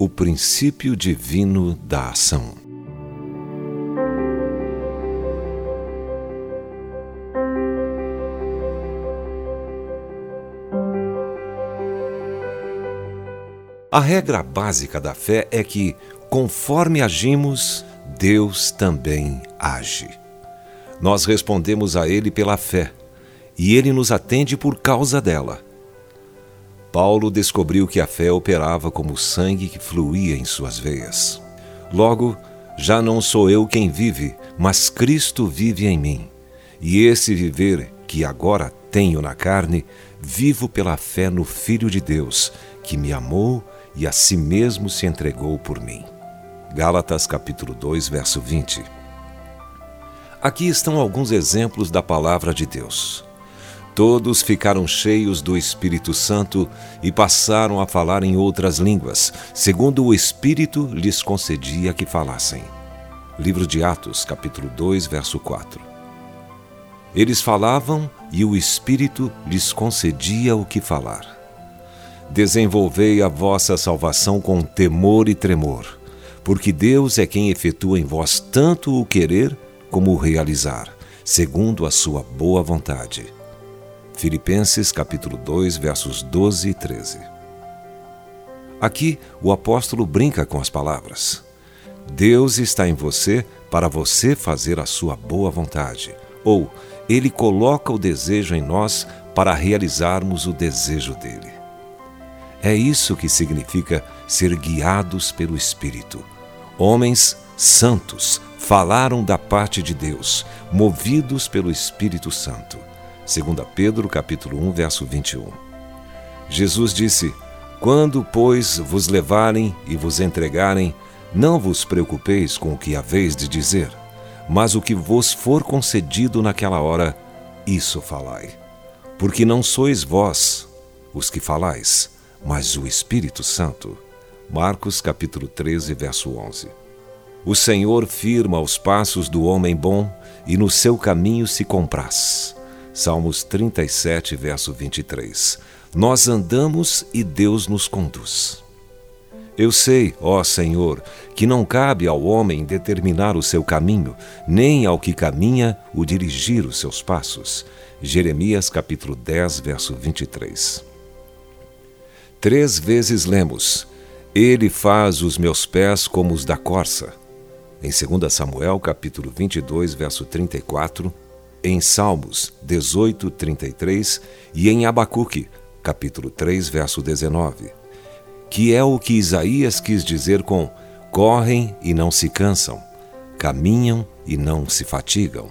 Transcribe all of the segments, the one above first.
O princípio divino da ação. A regra básica da fé é que, conforme agimos, Deus também age. Nós respondemos a Ele pela fé e Ele nos atende por causa dela. Paulo descobriu que a fé operava como o sangue que fluía em suas veias. Logo, já não sou eu quem vive, mas Cristo vive em mim. E esse viver que agora tenho na carne, vivo pela fé no Filho de Deus, que me amou e a si mesmo se entregou por mim. Gálatas capítulo 2, verso 20. Aqui estão alguns exemplos da palavra de Deus. Todos ficaram cheios do Espírito Santo e passaram a falar em outras línguas, segundo o Espírito lhes concedia que falassem. Livro de Atos, capítulo 2, verso 4. Eles falavam e o Espírito lhes concedia o que falar. Desenvolvei a vossa salvação com temor e tremor, porque Deus é quem efetua em vós tanto o querer como o realizar, segundo a sua boa vontade. Filipenses capítulo 2, versos 12 e 13. Aqui o apóstolo brinca com as palavras. Deus está em você para você fazer a sua boa vontade, ou ele coloca o desejo em nós para realizarmos o desejo dele. É isso que significa ser guiados pelo Espírito. Homens santos falaram da parte de Deus, movidos pelo Espírito Santo. 2 Pedro capítulo 1, verso 21. Jesus disse: Quando, pois, vos levarem e vos entregarem, não vos preocupeis com o que haveis de dizer, mas o que vos for concedido naquela hora, isso falai. Porque não sois vós os que falais, mas o Espírito Santo. Marcos capítulo 13, verso 11. O Senhor firma os passos do homem bom e no seu caminho se compraz. Salmos 37, verso 23. Nós andamos e Deus nos conduz. Eu sei, ó Senhor, que não cabe ao homem determinar o seu caminho, nem ao que caminha o dirigir os seus passos. Jeremias capítulo 10, verso 23. Três vezes lemos: Ele faz os meus pés como os da corça. Em 2 Samuel capítulo 22, verso 34, em Salmos 18, 33 e em Abacuque, capítulo 3, verso 19, que é o que Isaías quis dizer com correm e não se cansam, caminham e não se fatigam.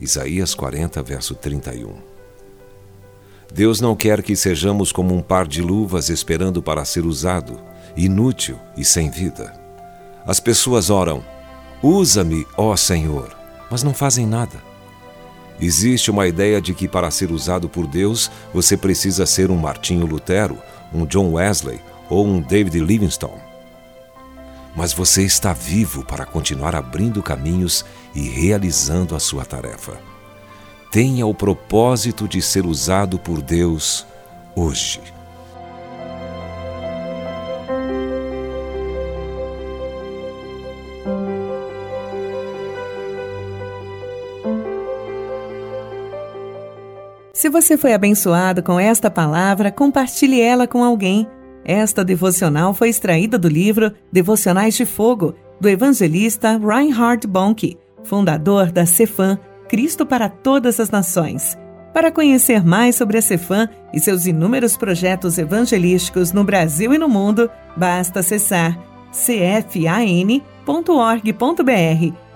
Isaías 40, verso 31. Deus não quer que sejamos como um par de luvas esperando para ser usado, inútil e sem vida. As pessoas oram: Usa-me, ó Senhor, mas não fazem nada. Existe uma ideia de que para ser usado por Deus você precisa ser um Martinho Lutero, um John Wesley ou um David Livingstone. Mas você está vivo para continuar abrindo caminhos e realizando a sua tarefa. Tenha o propósito de ser usado por Deus hoje. Se você foi abençoado com esta palavra, compartilhe ela com alguém. Esta devocional foi extraída do livro Devocionais de Fogo, do evangelista Reinhard Bonk, fundador da Cefam, Cristo para Todas as Nações. Para conhecer mais sobre a Cefam e seus inúmeros projetos evangelísticos no Brasil e no mundo, basta acessar cfan.org.br